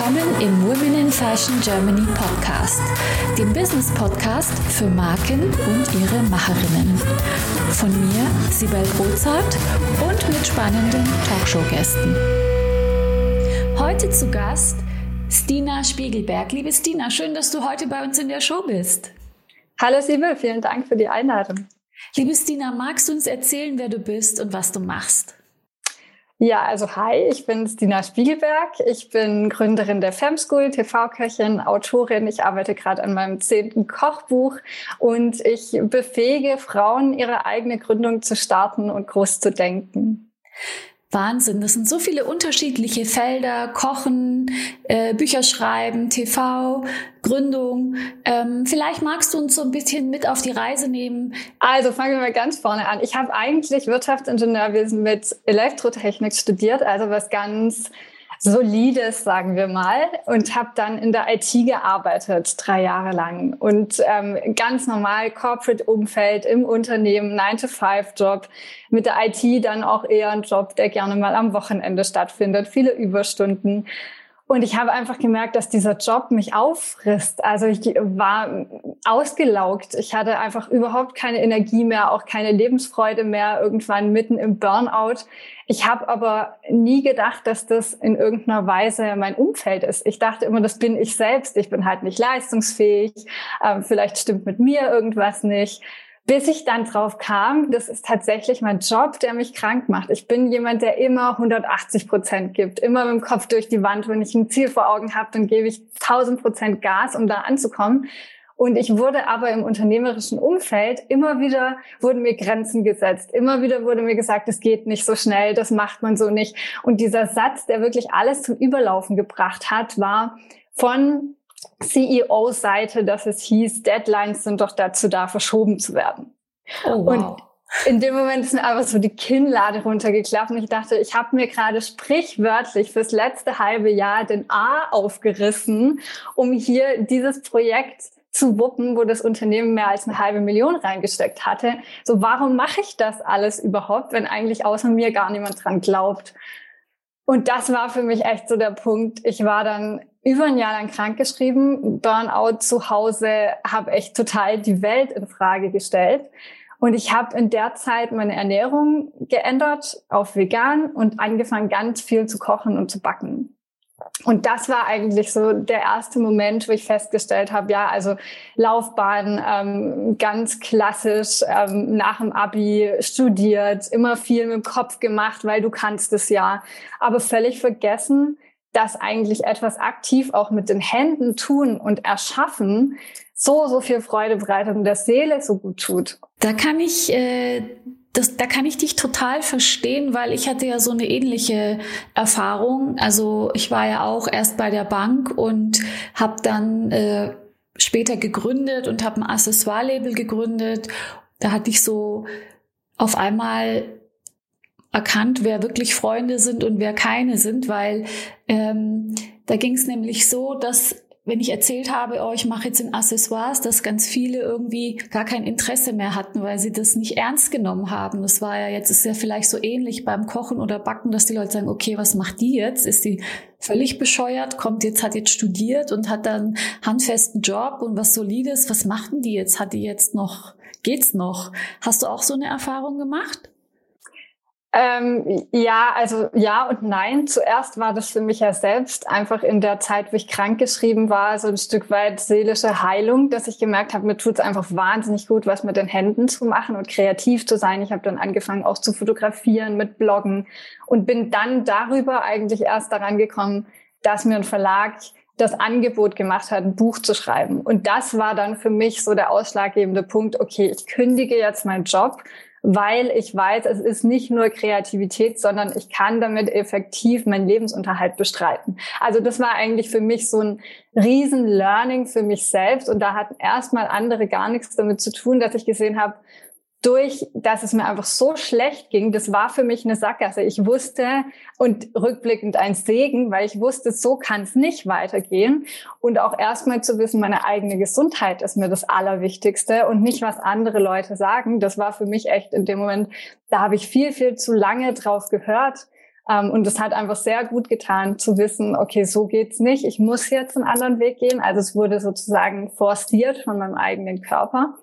willkommen im Women in Fashion Germany Podcast, dem Business Podcast für Marken und ihre Macherinnen. Von mir, Sibel Rozart und mit spannenden Talkshow-Gästen. Heute zu Gast Stina Spiegelberg. Liebe Stina, schön, dass du heute bei uns in der Show bist. Hallo Sibel, vielen Dank für die Einladung. Liebe Stina, magst du uns erzählen, wer du bist und was du machst? Ja, also hi, ich bin Stina Spiegelberg. Ich bin Gründerin der Femschool, TV-Köchin, Autorin. Ich arbeite gerade an meinem zehnten Kochbuch und ich befähige Frauen, ihre eigene Gründung zu starten und groß zu denken. Wahnsinn, das sind so viele unterschiedliche Felder, Kochen, äh, Bücher schreiben, TV, Gründung. Ähm, vielleicht magst du uns so ein bisschen mit auf die Reise nehmen. Also fangen wir mal ganz vorne an. Ich habe eigentlich Wirtschaftsingenieurwesen mit Elektrotechnik studiert, also was ganz Solides, sagen wir mal, und habe dann in der IT gearbeitet, drei Jahre lang. Und ähm, ganz normal Corporate-Umfeld im Unternehmen, 9-to-5-Job, mit der IT dann auch eher ein Job, der gerne mal am Wochenende stattfindet, viele Überstunden. Und ich habe einfach gemerkt, dass dieser Job mich auffrisst. Also ich war ausgelaugt. Ich hatte einfach überhaupt keine Energie mehr, auch keine Lebensfreude mehr, irgendwann mitten im Burnout. Ich habe aber nie gedacht, dass das in irgendeiner Weise mein Umfeld ist. Ich dachte immer, das bin ich selbst. Ich bin halt nicht leistungsfähig. Ähm, vielleicht stimmt mit mir irgendwas nicht bis ich dann drauf kam, das ist tatsächlich mein Job, der mich krank macht. Ich bin jemand, der immer 180 Prozent gibt, immer mit dem Kopf durch die Wand. Wenn ich ein Ziel vor Augen habe, dann gebe ich 1000 Prozent Gas, um da anzukommen. Und ich wurde aber im unternehmerischen Umfeld immer wieder wurden mir Grenzen gesetzt. Immer wieder wurde mir gesagt, es geht nicht so schnell, das macht man so nicht. Und dieser Satz, der wirklich alles zum Überlaufen gebracht hat, war von CEO-Seite, dass es hieß, Deadlines sind doch dazu da, verschoben zu werden. Oh, wow. Und in dem Moment ist mir einfach so die Kinnlade runtergeklappt und ich dachte, ich habe mir gerade sprichwörtlich fürs letzte halbe Jahr den A aufgerissen, um hier dieses Projekt zu wuppen, wo das Unternehmen mehr als eine halbe Million reingesteckt hatte. So, warum mache ich das alles überhaupt, wenn eigentlich außer mir gar niemand dran glaubt? Und das war für mich echt so der Punkt. Ich war dann über ein Jahr lang krankgeschrieben, Burnout zu Hause, habe echt total die Welt in Frage gestellt. Und ich habe in der Zeit meine Ernährung geändert auf vegan und angefangen, ganz viel zu kochen und zu backen. Und das war eigentlich so der erste Moment, wo ich festgestellt habe, ja, also Laufbahn, ähm, ganz klassisch, ähm, nach dem Abi studiert, immer viel mit dem Kopf gemacht, weil du kannst es ja, aber völlig vergessen, dass eigentlich etwas aktiv auch mit den Händen tun und erschaffen so, so viel Freude bereitet und der Seele so gut tut. Da kann ich äh, das, da kann ich dich total verstehen, weil ich hatte ja so eine ähnliche Erfahrung. Also ich war ja auch erst bei der Bank und habe dann äh, später gegründet und habe ein Accessoire-Label gegründet. Da hatte ich so auf einmal erkannt, wer wirklich Freunde sind und wer keine sind, weil ähm, da ging es nämlich so, dass wenn ich erzählt habe, oh, ich mache jetzt in Accessoires, dass ganz viele irgendwie gar kein Interesse mehr hatten, weil sie das nicht ernst genommen haben. Das war ja jetzt, ist ja vielleicht so ähnlich beim Kochen oder Backen, dass die Leute sagen, okay, was macht die jetzt? Ist die völlig bescheuert, kommt jetzt, hat jetzt studiert und hat dann handfesten Job und was Solides. Was macht denn die jetzt? Hat die jetzt noch, geht's noch? Hast du auch so eine Erfahrung gemacht? Ähm, ja, also ja und nein. Zuerst war das für mich ja selbst einfach in der Zeit, wo ich krankgeschrieben war, so ein Stück weit seelische Heilung, dass ich gemerkt habe, mir tut es einfach wahnsinnig gut, was mit den Händen zu machen und kreativ zu sein. Ich habe dann angefangen auch zu fotografieren, mit Bloggen und bin dann darüber eigentlich erst daran gekommen, dass mir ein Verlag das Angebot gemacht hat, ein Buch zu schreiben. Und das war dann für mich so der ausschlaggebende Punkt, okay, ich kündige jetzt meinen Job weil ich weiß, es ist nicht nur Kreativität, sondern ich kann damit effektiv meinen Lebensunterhalt bestreiten. Also das war eigentlich für mich so ein riesen Learning für mich selbst und da hatten erstmal andere gar nichts damit zu tun, dass ich gesehen habe, durch, dass es mir einfach so schlecht ging, das war für mich eine Sackgasse. Ich wusste und rückblickend ein Segen, weil ich wusste, so kann es nicht weitergehen. Und auch erstmal zu wissen, meine eigene Gesundheit ist mir das Allerwichtigste und nicht, was andere Leute sagen. Das war für mich echt in dem Moment, da habe ich viel, viel zu lange drauf gehört Ähm, und es hat einfach sehr gut getan zu wissen, okay, so geht's nicht. Ich muss jetzt einen anderen Weg gehen. Also es wurde sozusagen forciert von meinem eigenen Körper.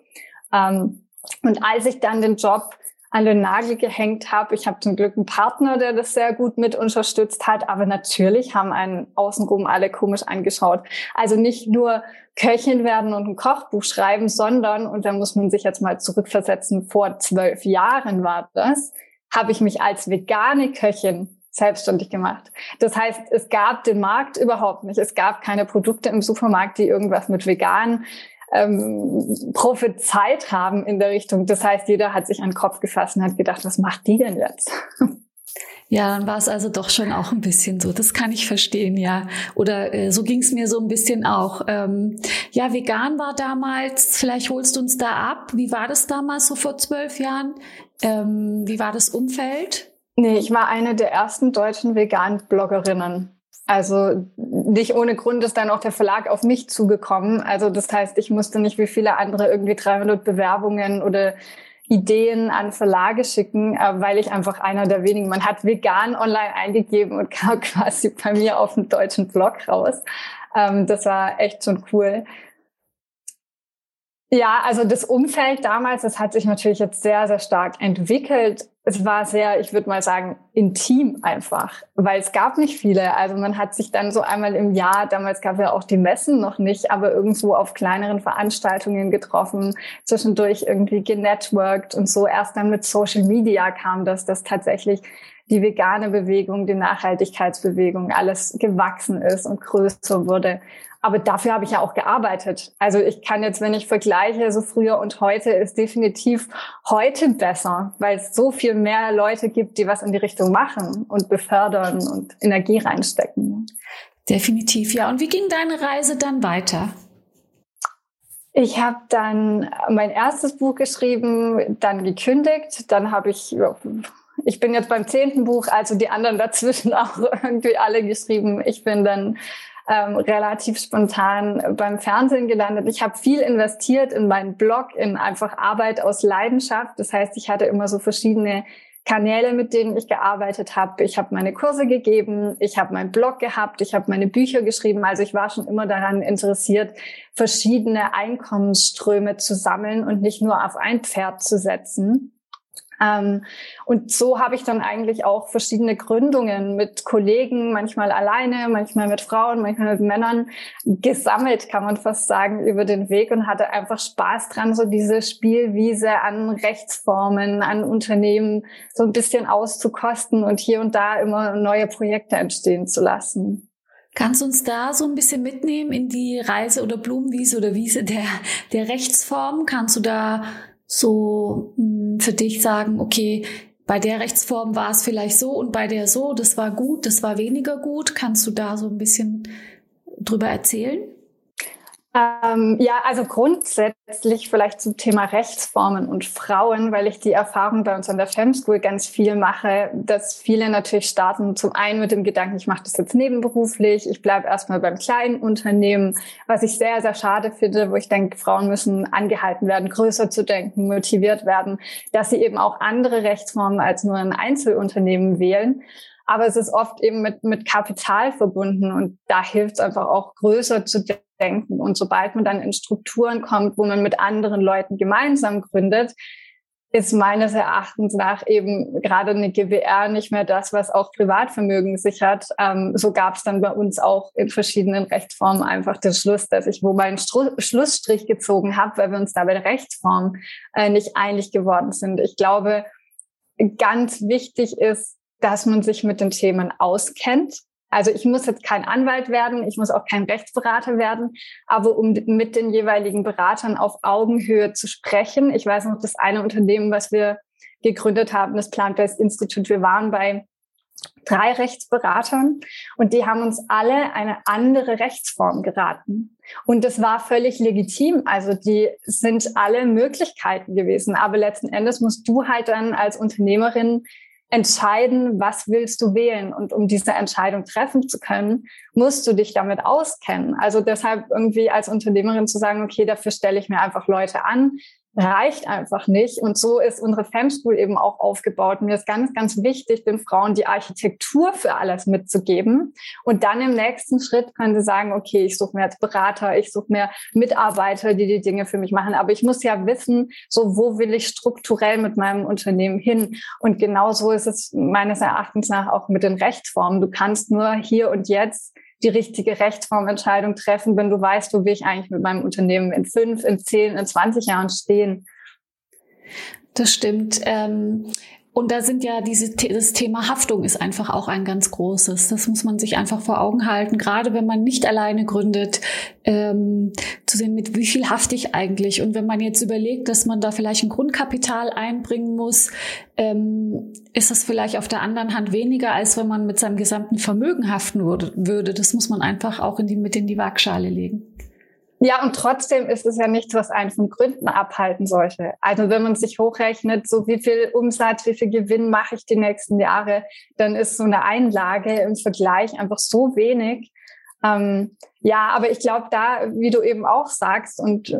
Ähm, und als ich dann den Job an den Nagel gehängt habe. Ich habe zum Glück einen Partner, der das sehr gut mit unterstützt hat. Aber natürlich haben einen außenrum alle komisch angeschaut. Also nicht nur Köchin werden und ein Kochbuch schreiben, sondern, und da muss man sich jetzt mal zurückversetzen, vor zwölf Jahren war das, habe ich mich als vegane Köchin selbstständig gemacht. Das heißt, es gab den Markt überhaupt nicht. Es gab keine Produkte im Supermarkt, die irgendwas mit vegan ähm, prophezeit haben in der Richtung. Das heißt, jeder hat sich an den Kopf gefasst und hat gedacht, was macht die denn jetzt? Ja, dann war es also doch schon auch ein bisschen so. Das kann ich verstehen, ja. Oder äh, so ging es mir so ein bisschen auch. Ähm, ja, vegan war damals, vielleicht holst du uns da ab. Wie war das damals so vor zwölf Jahren? Ähm, wie war das Umfeld? Nee, ich war eine der ersten deutschen Vegan-Bloggerinnen. Also nicht ohne Grund ist dann auch der Verlag auf mich zugekommen. Also das heißt, ich musste nicht wie viele andere irgendwie 300 Bewerbungen oder Ideen an Verlage schicken, äh, weil ich einfach einer der wenigen, man hat vegan online eingegeben und kam quasi bei mir auf dem deutschen Blog raus. Ähm, das war echt schon cool. Ja, also das Umfeld damals, das hat sich natürlich jetzt sehr, sehr stark entwickelt. Es war sehr, ich würde mal sagen, intim einfach, weil es gab nicht viele. Also man hat sich dann so einmal im Jahr, damals gab es ja auch die Messen noch nicht, aber irgendwo auf kleineren Veranstaltungen getroffen, zwischendurch irgendwie genetworked und so. Erst dann mit Social Media kam das, dass tatsächlich die vegane Bewegung, die Nachhaltigkeitsbewegung, alles gewachsen ist und größer wurde. Aber dafür habe ich ja auch gearbeitet. Also ich kann jetzt, wenn ich vergleiche, so früher und heute, ist definitiv heute besser, weil es so viel mehr Leute gibt, die was in die Richtung machen und befördern und Energie reinstecken. Definitiv, ja. Und wie ging deine Reise dann weiter? Ich habe dann mein erstes Buch geschrieben, dann gekündigt, dann habe ich ich bin jetzt beim zehnten Buch, also die anderen dazwischen auch irgendwie alle geschrieben. Ich bin dann ähm, relativ spontan beim Fernsehen gelandet. Ich habe viel investiert in meinen Blog, in einfach Arbeit aus Leidenschaft. Das heißt, ich hatte immer so verschiedene Kanäle, mit denen ich gearbeitet habe. Ich habe meine Kurse gegeben, ich habe meinen Blog gehabt, ich habe meine Bücher geschrieben. Also ich war schon immer daran interessiert, verschiedene Einkommensströme zu sammeln und nicht nur auf ein Pferd zu setzen. Ähm, und so habe ich dann eigentlich auch verschiedene Gründungen mit Kollegen, manchmal alleine, manchmal mit Frauen, manchmal mit Männern gesammelt, kann man fast sagen, über den Weg und hatte einfach Spaß dran, so diese Spielwiese an Rechtsformen, an Unternehmen so ein bisschen auszukosten und hier und da immer neue Projekte entstehen zu lassen. Kannst du uns da so ein bisschen mitnehmen in die Reise oder Blumenwiese oder Wiese der, der Rechtsform? Kannst du da so mh, hm, für dich sagen, okay, bei der Rechtsform war es vielleicht so und bei der so, das war gut, das war weniger gut. Kannst du da so ein bisschen drüber erzählen? Ähm, ja, also grundsätzlich vielleicht zum Thema Rechtsformen und Frauen, weil ich die Erfahrung bei uns an der Femschool ganz viel mache, dass viele natürlich starten zum einen mit dem Gedanken, ich mache das jetzt nebenberuflich, ich bleibe erstmal beim kleinen Unternehmen, was ich sehr, sehr schade finde, wo ich denke, Frauen müssen angehalten werden, größer zu denken, motiviert werden, dass sie eben auch andere Rechtsformen als nur ein Einzelunternehmen wählen aber es ist oft eben mit, mit Kapital verbunden und da hilft es einfach auch größer zu denken. Und sobald man dann in Strukturen kommt, wo man mit anderen Leuten gemeinsam gründet, ist meines Erachtens nach eben gerade eine GWR nicht mehr das, was auch Privatvermögen sichert. Ähm, so gab es dann bei uns auch in verschiedenen Rechtsformen einfach den Schluss, dass ich wo meinen Stru Schlussstrich gezogen habe, weil wir uns da bei der Rechtsform äh, nicht einig geworden sind. Ich glaube, ganz wichtig ist, dass man sich mit den Themen auskennt also ich muss jetzt kein Anwalt werden, ich muss auch kein Rechtsberater werden, aber um mit den jeweiligen Beratern auf Augenhöhe zu sprechen. Ich weiß noch, das eine Unternehmen, was wir gegründet haben, das Plant-Based Institute, wir waren bei drei Rechtsberatern und die haben uns alle eine andere Rechtsform geraten. Und das war völlig legitim. Also die sind alle Möglichkeiten gewesen. Aber letzten Endes musst du halt dann als Unternehmerin entscheiden, was willst du wählen. Und um diese Entscheidung treffen zu können, musst du dich damit auskennen. Also deshalb irgendwie als Unternehmerin zu sagen, okay, dafür stelle ich mir einfach Leute an, reicht einfach nicht. Und so ist unsere Fem School eben auch aufgebaut. Mir ist ganz, ganz wichtig, den Frauen die Architektur für alles mitzugeben. Und dann im nächsten Schritt können sie sagen, okay, ich suche mir jetzt Berater, ich suche mir Mitarbeiter, die die Dinge für mich machen. Aber ich muss ja wissen, so wo will ich strukturell mit meinem Unternehmen hin? Und genau so ist es meines Erachtens nach auch mit den Rechtsformen. Du kannst nur hier und jetzt die richtige Rechtsformentscheidung treffen, wenn du weißt, wo will ich eigentlich mit meinem Unternehmen in fünf, in zehn, in zwanzig Jahren stehen. Das stimmt. Ähm und da sind ja diese, das Thema Haftung ist einfach auch ein ganz großes. Das muss man sich einfach vor Augen halten. Gerade wenn man nicht alleine gründet, ähm, zu sehen, mit wie viel hafte ich eigentlich. Und wenn man jetzt überlegt, dass man da vielleicht ein Grundkapital einbringen muss, ähm, ist das vielleicht auf der anderen Hand weniger, als wenn man mit seinem gesamten Vermögen haften würde. Das muss man einfach auch in die, mit in die Waagschale legen. Ja, und trotzdem ist es ja nichts, was einen von Gründen abhalten sollte. Also wenn man sich hochrechnet, so wie viel Umsatz, wie viel Gewinn mache ich die nächsten Jahre, dann ist so eine Einlage im Vergleich einfach so wenig. Ähm, ja, aber ich glaube da, wie du eben auch sagst und äh,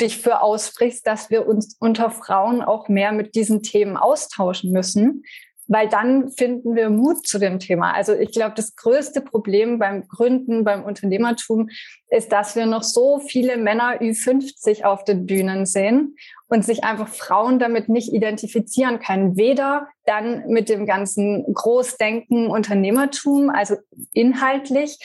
dich für aussprichst, dass wir uns unter Frauen auch mehr mit diesen Themen austauschen müssen, weil dann finden wir Mut zu dem Thema. Also ich glaube, das größte Problem beim Gründen, beim Unternehmertum ist, dass wir noch so viele Männer Ü50 auf den Bühnen sehen und sich einfach Frauen damit nicht identifizieren können. Weder dann mit dem ganzen Großdenken Unternehmertum, also inhaltlich,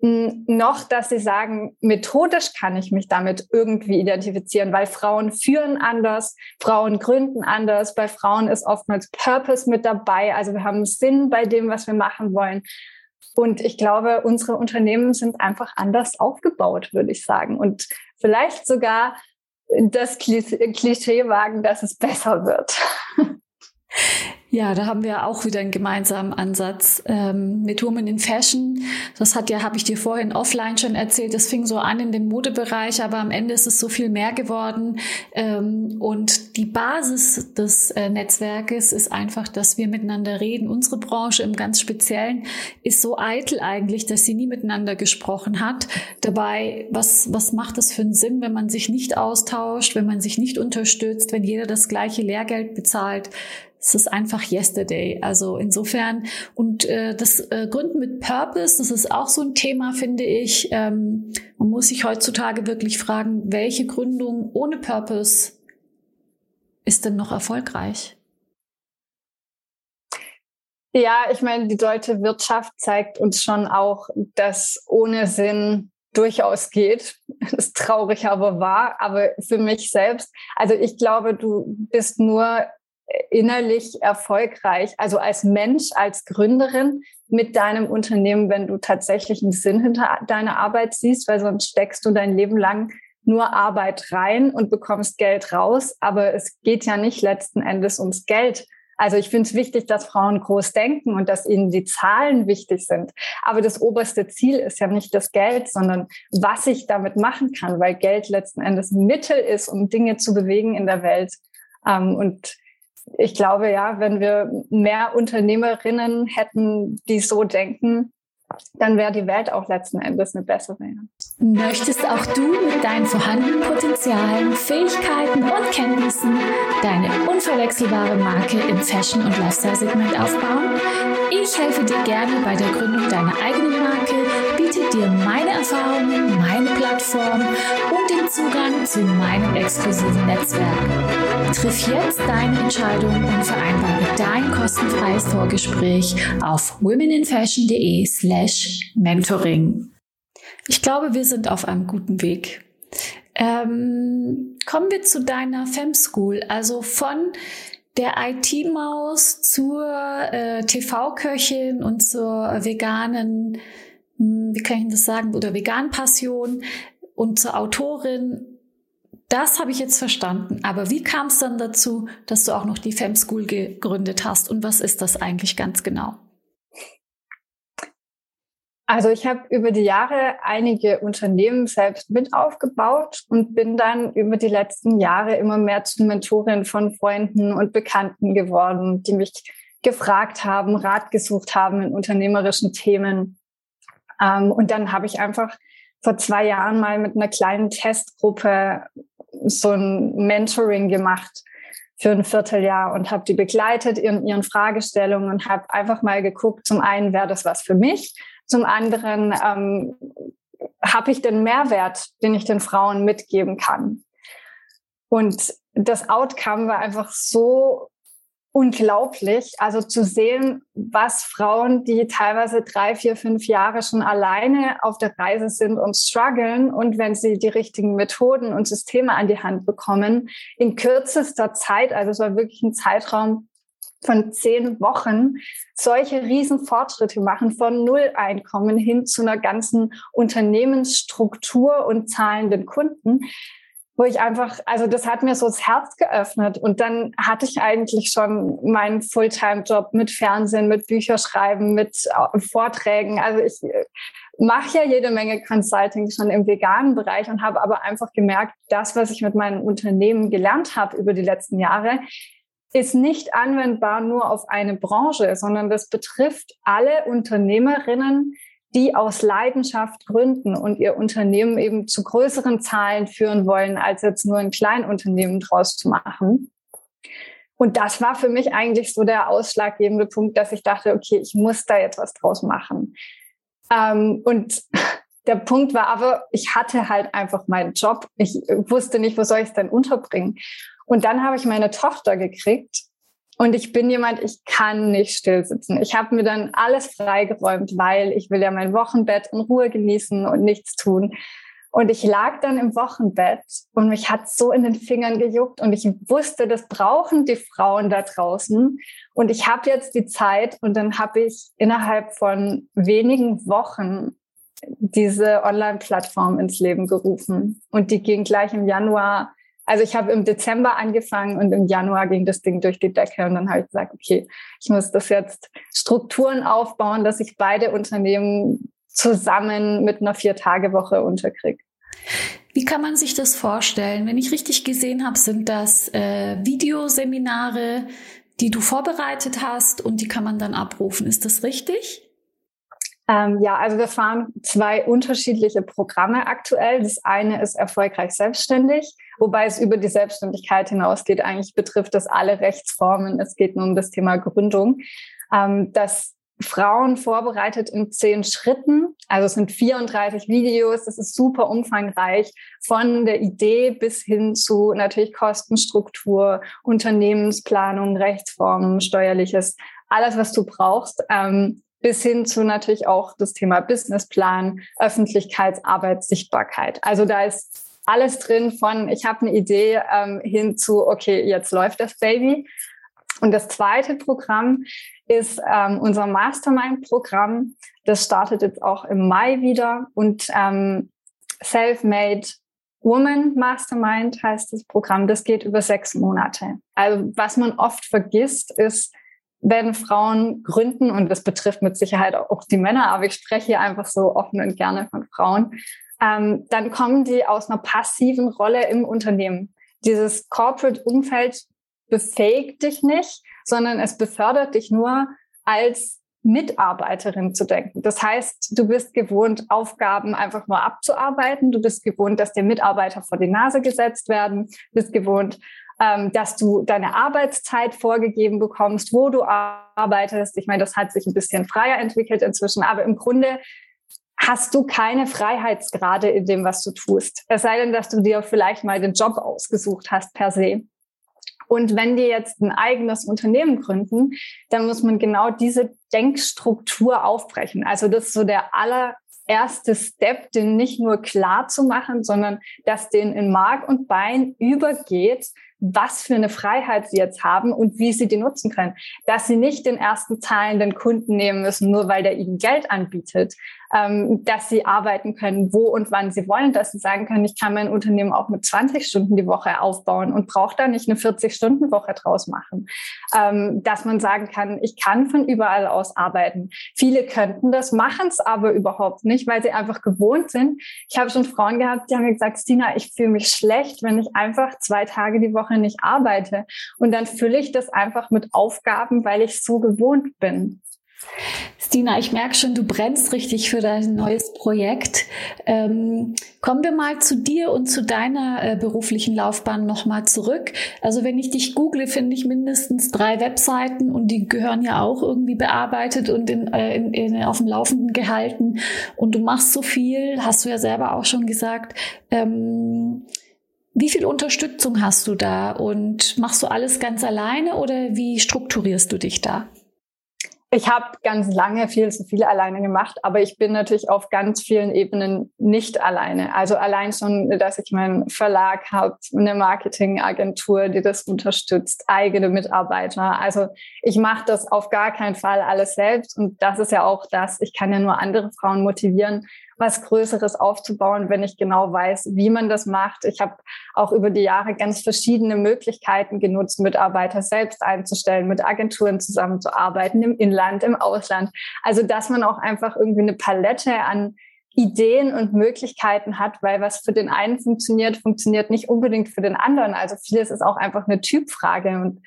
noch, dass sie sagen, methodisch kann ich mich damit irgendwie identifizieren, weil Frauen führen anders, Frauen gründen anders, bei Frauen ist oftmals Purpose mit dabei, also wir haben Sinn bei dem, was wir machen wollen. Und ich glaube, unsere Unternehmen sind einfach anders aufgebaut, würde ich sagen. Und vielleicht sogar das Klischee wagen, dass es besser wird. Ja, da haben wir auch wieder einen gemeinsamen Ansatz ähm, mit Women in Fashion. Das hat ja, habe ich dir vorhin offline schon erzählt, das fing so an in dem Modebereich, aber am Ende ist es so viel mehr geworden. Ähm, und die Basis des äh, Netzwerkes ist einfach, dass wir miteinander reden. Unsere Branche im ganz Speziellen ist so eitel eigentlich, dass sie nie miteinander gesprochen hat. Dabei, was, was macht es für einen Sinn, wenn man sich nicht austauscht, wenn man sich nicht unterstützt, wenn jeder das gleiche Lehrgeld bezahlt? es ist einfach yesterday. Also insofern und äh, das äh, Gründen mit Purpose, das ist auch so ein Thema, finde ich. Ähm, man muss sich heutzutage wirklich fragen, welche Gründung ohne Purpose ist denn noch erfolgreich? Ja, ich meine, die deutsche Wirtschaft zeigt uns schon auch, dass ohne Sinn durchaus geht. Das ist traurig, aber wahr. Aber für mich selbst, also ich glaube, du bist nur innerlich erfolgreich, also als Mensch, als Gründerin mit deinem Unternehmen, wenn du tatsächlich einen Sinn hinter deiner Arbeit siehst, weil sonst steckst du dein Leben lang nur Arbeit rein und bekommst Geld raus. Aber es geht ja nicht letzten Endes ums Geld. Also ich finde es wichtig, dass Frauen groß denken und dass ihnen die Zahlen wichtig sind. Aber das oberste Ziel ist ja nicht das Geld, sondern was ich damit machen kann, weil Geld letzten Endes ein Mittel ist, um Dinge zu bewegen in der Welt. Ähm, und ich glaube, ja, wenn wir mehr Unternehmerinnen hätten, die so denken, dann wäre die Welt auch letzten Endes eine bessere. Möchtest auch du mit deinen vorhandenen Potenzialen, Fähigkeiten und Kenntnissen deine unverwechselbare Marke im Fashion- und Lifestyle-Segment aufbauen? Ich helfe dir gerne bei der Gründung deiner eigenen dir meine Erfahrungen, meine Plattform und den Zugang zu meinem exklusiven Netzwerk. Triff jetzt deine Entscheidung und vereinbare dein kostenfreies Vorgespräch auf womeninfashion.de slash mentoring. Ich glaube, wir sind auf einem guten Weg. Ähm, kommen wir zu deiner Fem School, also von der IT-Maus zur äh, TV-Köchin und zur veganen, wie kann ich das sagen, oder vegan Passion und zur Autorin. Das habe ich jetzt verstanden. Aber wie kam es dann dazu, dass du auch noch die Fem School gegründet hast? Und was ist das eigentlich ganz genau? Also ich habe über die Jahre einige Unternehmen selbst mit aufgebaut und bin dann über die letzten Jahre immer mehr zur Mentorin von Freunden und Bekannten geworden, die mich gefragt haben, Rat gesucht haben in unternehmerischen Themen. Ähm, und dann habe ich einfach vor zwei Jahren mal mit einer kleinen Testgruppe so ein Mentoring gemacht für ein Vierteljahr und habe die begleitet in ihren Fragestellungen und habe einfach mal geguckt, zum einen wäre das was für mich, zum anderen ähm, habe ich den Mehrwert, den ich den Frauen mitgeben kann. Und das Outcome war einfach so unglaublich. Also zu sehen, was Frauen, die teilweise drei, vier, fünf Jahre schon alleine auf der Reise sind und strugglen und wenn sie die richtigen Methoden und Systeme an die Hand bekommen, in kürzester Zeit, also es war wirklich ein Zeitraum von zehn Wochen, solche riesen Fortschritte machen von Null-Einkommen hin zu einer ganzen Unternehmensstruktur und zahlenden Kunden wo ich einfach, also das hat mir so das Herz geöffnet. Und dann hatte ich eigentlich schon meinen Fulltime-Job mit Fernsehen, mit Bücherschreiben, mit äh, Vorträgen. Also ich äh, mache ja jede Menge Consulting schon im veganen Bereich und habe aber einfach gemerkt, das, was ich mit meinem Unternehmen gelernt habe über die letzten Jahre, ist nicht anwendbar nur auf eine Branche, sondern das betrifft alle Unternehmerinnen, die aus Leidenschaft gründen und ihr Unternehmen eben zu größeren Zahlen führen wollen, als jetzt nur ein Kleinunternehmen draus zu machen. Und das war für mich eigentlich so der ausschlaggebende Punkt, dass ich dachte, okay, ich muss da jetzt was draus machen. Ähm, und der Punkt war aber, ich hatte halt einfach meinen Job. Ich wusste nicht, wo soll ich es denn unterbringen. Und dann habe ich meine Tochter gekriegt und ich bin jemand, ich kann nicht still sitzen. Ich habe mir dann alles freigeräumt, weil ich will ja mein Wochenbett in Ruhe genießen und nichts tun. Und ich lag dann im Wochenbett und mich hat so in den Fingern gejuckt und ich wusste, das brauchen die Frauen da draußen. Und ich habe jetzt die Zeit und dann habe ich innerhalb von wenigen Wochen diese Online-Plattform ins Leben gerufen. Und die ging gleich im Januar also ich habe im Dezember angefangen und im Januar ging das Ding durch die Decke und dann habe ich gesagt, okay, ich muss das jetzt Strukturen aufbauen, dass ich beide Unternehmen zusammen mit einer Vier-Tage-Woche unterkriege. Wie kann man sich das vorstellen? Wenn ich richtig gesehen habe, sind das äh, Videoseminare, die du vorbereitet hast und die kann man dann abrufen. Ist das richtig? Ähm, ja, also wir fahren zwei unterschiedliche Programme aktuell. Das eine ist erfolgreich selbstständig, wobei es über die Selbstständigkeit hinausgeht. Eigentlich betrifft das alle Rechtsformen. Es geht nur um das Thema Gründung. Ähm, das Frauen vorbereitet in zehn Schritten. Also es sind 34 Videos. Das ist super umfangreich von der Idee bis hin zu natürlich Kostenstruktur, Unternehmensplanung, Rechtsformen, steuerliches, alles, was du brauchst. Ähm, bis hin zu natürlich auch das Thema Businessplan, Öffentlichkeitsarbeit, Sichtbarkeit. Also da ist alles drin von, ich habe eine Idee ähm, hin zu, okay, jetzt läuft das Baby. Und das zweite Programm ist ähm, unser Mastermind-Programm. Das startet jetzt auch im Mai wieder und ähm, Self-Made Woman Mastermind heißt das Programm. Das geht über sechs Monate. Also was man oft vergisst, ist, wenn Frauen gründen, und das betrifft mit Sicherheit auch die Männer, aber ich spreche hier einfach so offen und gerne von Frauen, ähm, dann kommen die aus einer passiven Rolle im Unternehmen. Dieses Corporate-Umfeld befähigt dich nicht, sondern es befördert dich nur als Mitarbeiterin zu denken. Das heißt, du bist gewohnt, Aufgaben einfach nur abzuarbeiten. Du bist gewohnt, dass dir Mitarbeiter vor die Nase gesetzt werden. Du bist gewohnt, ähm, dass du deine Arbeitszeit vorgegeben bekommst, wo du arbeitest. Ich meine, das hat sich ein bisschen freier entwickelt inzwischen, aber im Grunde hast du keine Freiheitsgrade in dem, was du tust. Es sei denn, dass du dir vielleicht mal den Job ausgesucht hast per se. Und wenn die jetzt ein eigenes Unternehmen gründen, dann muss man genau diese Denkstruktur aufbrechen. Also das ist so der allererste Step, den nicht nur klar zu machen, sondern dass den in Mark und Bein übergeht, was für eine Freiheit sie jetzt haben und wie sie die nutzen können. Dass sie nicht den ersten zahlenden Kunden nehmen müssen, nur weil der ihnen Geld anbietet, ähm, dass sie arbeiten können, wo und wann sie wollen, dass sie sagen können, ich kann mein Unternehmen auch mit 20 Stunden die Woche aufbauen und brauche da nicht eine 40-Stunden-Woche draus machen. Ähm, dass man sagen kann, ich kann von überall aus arbeiten. Viele könnten das, machen es aber überhaupt nicht, weil sie einfach gewohnt sind. Ich habe schon Frauen gehabt, die haben gesagt, Stina, ich fühle mich schlecht, wenn ich einfach zwei Tage die Woche nicht arbeite. Und dann fülle ich das einfach mit Aufgaben, weil ich so gewohnt bin. Stina, ich merke schon, du brennst richtig für dein neues Projekt. Ähm, kommen wir mal zu dir und zu deiner äh, beruflichen Laufbahn nochmal zurück. Also wenn ich dich google, finde ich mindestens drei Webseiten und die gehören ja auch irgendwie bearbeitet und in, äh, in, in, auf dem Laufenden gehalten. Und du machst so viel, hast du ja selber auch schon gesagt. Ähm, wie viel Unterstützung hast du da und machst du alles ganz alleine oder wie strukturierst du dich da? Ich habe ganz lange viel zu viel alleine gemacht, aber ich bin natürlich auf ganz vielen Ebenen nicht alleine. Also allein schon, dass ich meinen Verlag habe, eine Marketingagentur, die das unterstützt, eigene Mitarbeiter. Also ich mache das auf gar keinen Fall alles selbst und das ist ja auch das. Ich kann ja nur andere Frauen motivieren, was Größeres aufzubauen, wenn ich genau weiß, wie man das macht. Ich habe auch über die Jahre ganz verschiedene Möglichkeiten genutzt, Mitarbeiter selbst einzustellen, mit Agenturen zusammenzuarbeiten, im Inland, im Ausland. Also dass man auch einfach irgendwie eine Palette an Ideen und Möglichkeiten hat, weil was für den einen funktioniert, funktioniert nicht unbedingt für den anderen. Also vieles ist auch einfach eine Typfrage und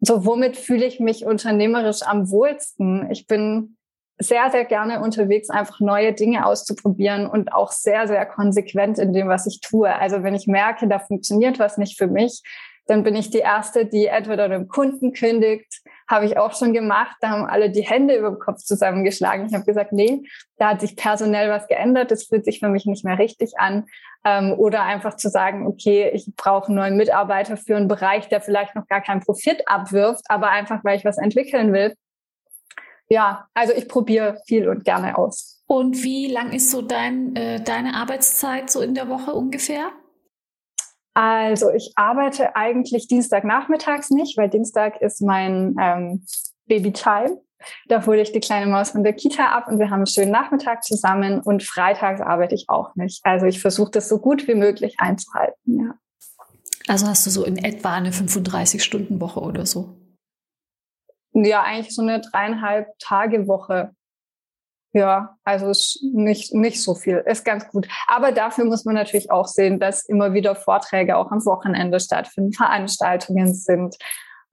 so womit fühle ich mich unternehmerisch am wohlsten? Ich bin sehr, sehr gerne unterwegs, einfach neue Dinge auszuprobieren und auch sehr, sehr konsequent in dem, was ich tue. Also wenn ich merke, da funktioniert was nicht für mich, dann bin ich die Erste, die entweder einem Kunden kündigt, habe ich auch schon gemacht, da haben alle die Hände über den Kopf zusammengeschlagen. Ich habe gesagt, nee, da hat sich personell was geändert, das fühlt sich für mich nicht mehr richtig an. Ähm, oder einfach zu sagen, okay, ich brauche einen neuen Mitarbeiter für einen Bereich, der vielleicht noch gar keinen Profit abwirft, aber einfach, weil ich was entwickeln will ja, also ich probiere viel und gerne aus. Und wie lang ist so dein, äh, deine Arbeitszeit so in der Woche ungefähr? Also ich arbeite eigentlich Dienstagnachmittags nicht, weil Dienstag ist mein ähm, Baby-Time. Da hole ich die kleine Maus von der Kita ab und wir haben einen schönen Nachmittag zusammen und freitags arbeite ich auch nicht. Also ich versuche das so gut wie möglich einzuhalten, ja. Also hast du so in etwa eine 35-Stunden-Woche oder so? Ja eigentlich so eine dreieinhalb Tage Woche. Ja, also ist nicht, nicht so viel, ist ganz gut. Aber dafür muss man natürlich auch sehen, dass immer wieder Vorträge auch am Wochenende stattfinden, Veranstaltungen sind.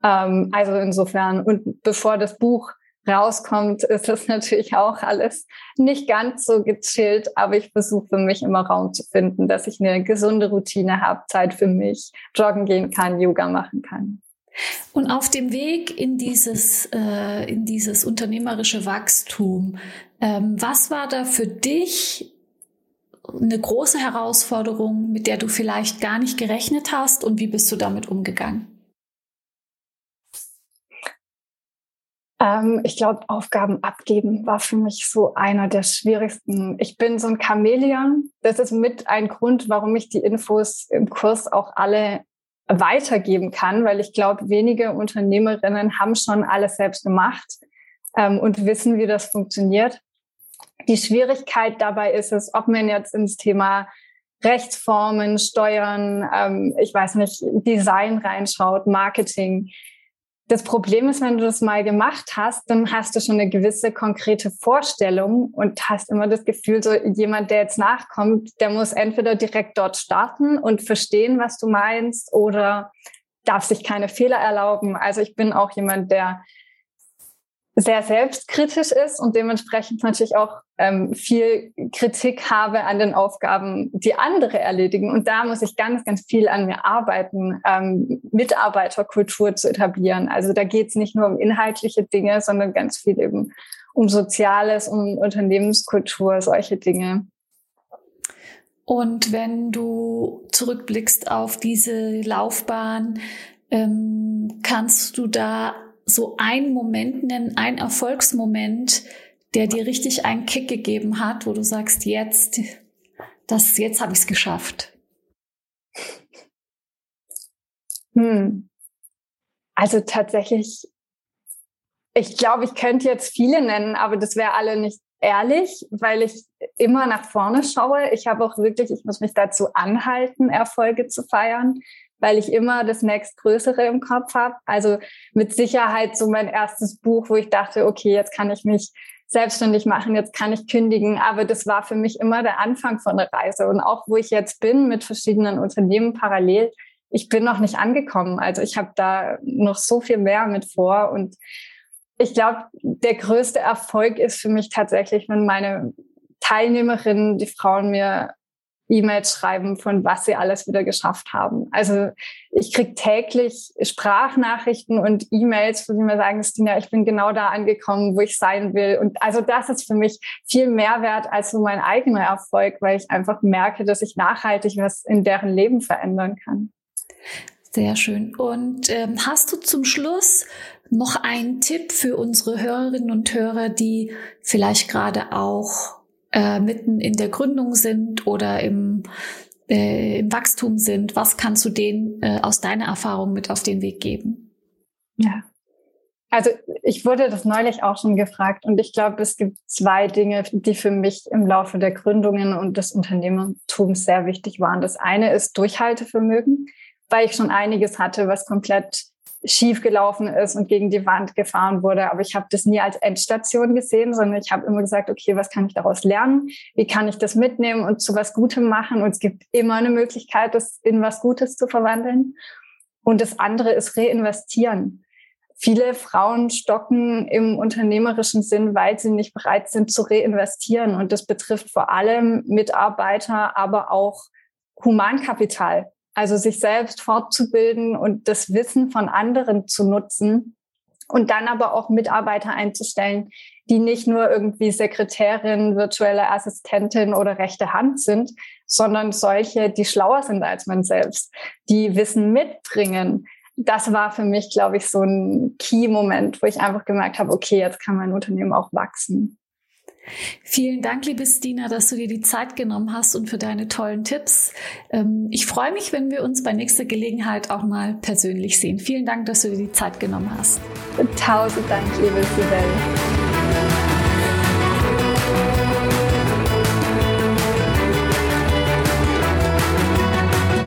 Ähm, also insofern, und bevor das Buch rauskommt, ist das natürlich auch alles nicht ganz so gechillt, aber ich versuche für mich immer Raum zu finden, dass ich eine gesunde Routine habe, Zeit für mich, joggen gehen kann, Yoga machen kann. Und auf dem Weg in dieses, äh, in dieses unternehmerische Wachstum, ähm, was war da für dich eine große Herausforderung, mit der du vielleicht gar nicht gerechnet hast und wie bist du damit umgegangen? Ähm, ich glaube, Aufgaben abgeben war für mich so einer der schwierigsten. Ich bin so ein Chamäleon. Das ist mit ein Grund, warum ich die Infos im Kurs auch alle weitergeben kann, weil ich glaube, wenige Unternehmerinnen haben schon alles selbst gemacht ähm, und wissen, wie das funktioniert. Die Schwierigkeit dabei ist es, ob man jetzt ins Thema Rechtsformen, Steuern, ähm, ich weiß nicht, Design reinschaut, Marketing, das Problem ist, wenn du das mal gemacht hast, dann hast du schon eine gewisse konkrete Vorstellung und hast immer das Gefühl, so jemand, der jetzt nachkommt, der muss entweder direkt dort starten und verstehen, was du meinst oder darf sich keine Fehler erlauben. Also ich bin auch jemand, der sehr selbstkritisch ist und dementsprechend natürlich auch ähm, viel Kritik habe an den Aufgaben, die andere erledigen. Und da muss ich ganz, ganz viel an mir arbeiten, ähm, Mitarbeiterkultur zu etablieren. Also da geht es nicht nur um inhaltliche Dinge, sondern ganz viel eben um Soziales, um Unternehmenskultur, solche Dinge. Und wenn du zurückblickst auf diese Laufbahn, ähm, kannst du da so einen Moment nennen, ein Erfolgsmoment, der dir richtig einen Kick gegeben hat, wo du sagst, jetzt, das, jetzt habe ich es geschafft? Hm. Also tatsächlich, ich glaube, ich könnte jetzt viele nennen, aber das wäre alle nicht ehrlich, weil ich immer nach vorne schaue. Ich habe auch wirklich, ich muss mich dazu anhalten, Erfolge zu feiern weil ich immer das nächstgrößere im Kopf habe. Also mit Sicherheit so mein erstes Buch, wo ich dachte, okay, jetzt kann ich mich selbstständig machen, jetzt kann ich kündigen. Aber das war für mich immer der Anfang von der Reise. Und auch wo ich jetzt bin mit verschiedenen Unternehmen parallel, ich bin noch nicht angekommen. Also ich habe da noch so viel mehr mit vor und ich glaube, der größte Erfolg ist für mich tatsächlich, wenn meine Teilnehmerinnen, die Frauen mir E-Mails schreiben, von was sie alles wieder geschafft haben. Also ich kriege täglich Sprachnachrichten und E-Mails, wo sie mir sagen, Stina, ich bin genau da angekommen, wo ich sein will. Und also das ist für mich viel mehr wert als so mein eigener Erfolg, weil ich einfach merke, dass ich nachhaltig was in deren Leben verändern kann. Sehr schön. Und ähm, hast du zum Schluss noch einen Tipp für unsere Hörerinnen und Hörer, die vielleicht gerade auch äh, mitten in der Gründung sind oder im, äh, im Wachstum sind, was kannst du denen äh, aus deiner Erfahrung mit auf den Weg geben? Ja. Also ich wurde das neulich auch schon gefragt und ich glaube, es gibt zwei Dinge, die für mich im Laufe der Gründungen und des Unternehmertums sehr wichtig waren. Das eine ist Durchhaltevermögen, weil ich schon einiges hatte, was komplett schief gelaufen ist und gegen die Wand gefahren wurde. Aber ich habe das nie als Endstation gesehen, sondern ich habe immer gesagt, okay, was kann ich daraus lernen? Wie kann ich das mitnehmen und zu was Gutem machen? Und es gibt immer eine Möglichkeit, das in was Gutes zu verwandeln. Und das andere ist reinvestieren. Viele Frauen stocken im unternehmerischen Sinn, weil sie nicht bereit sind zu reinvestieren. Und das betrifft vor allem Mitarbeiter, aber auch Humankapital. Also sich selbst fortzubilden und das Wissen von anderen zu nutzen und dann aber auch Mitarbeiter einzustellen, die nicht nur irgendwie Sekretärin, virtuelle Assistentin oder rechte Hand sind, sondern solche, die schlauer sind als man selbst, die Wissen mitbringen. Das war für mich, glaube ich, so ein Key-Moment, wo ich einfach gemerkt habe, okay, jetzt kann mein Unternehmen auch wachsen. Vielen Dank, liebe Stina, dass du dir die Zeit genommen hast und für deine tollen Tipps. Ähm, ich freue mich, wenn wir uns bei nächster Gelegenheit auch mal persönlich sehen. Vielen Dank, dass du dir die Zeit genommen hast. Tausend Dank, liebe Sibel.